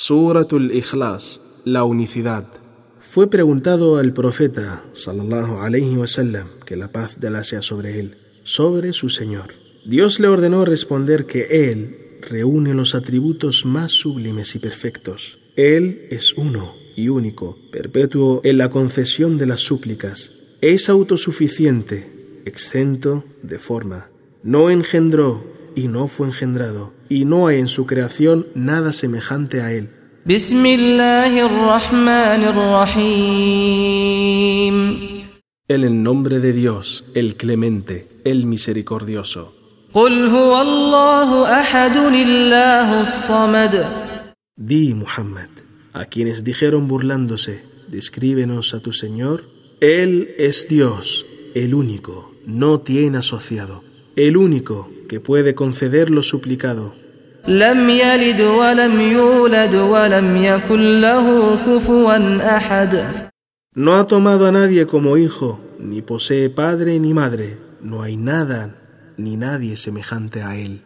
Suratul Ikhlas, la unicidad. Fue preguntado al profeta, sallallahu wasallam, que la paz de Allah sea sobre él, sobre su Señor. Dios le ordenó responder que Él reúne los atributos más sublimes y perfectos. Él es uno y único, perpetuo en la concesión de las súplicas. Es autosuficiente, exento de forma. No engendró y no fue engendrado, y no hay en su creación nada semejante a Él. En el nombre de Dios, el clemente, el misericordioso. Di, Muhammad, a quienes dijeron burlándose, descríbenos a tu Señor, Él es Dios, el único, no tiene asociado, el único que puede conceder lo suplicado. No ha tomado a nadie como hijo, ni posee padre ni madre, no hay nada ni nadie semejante a él.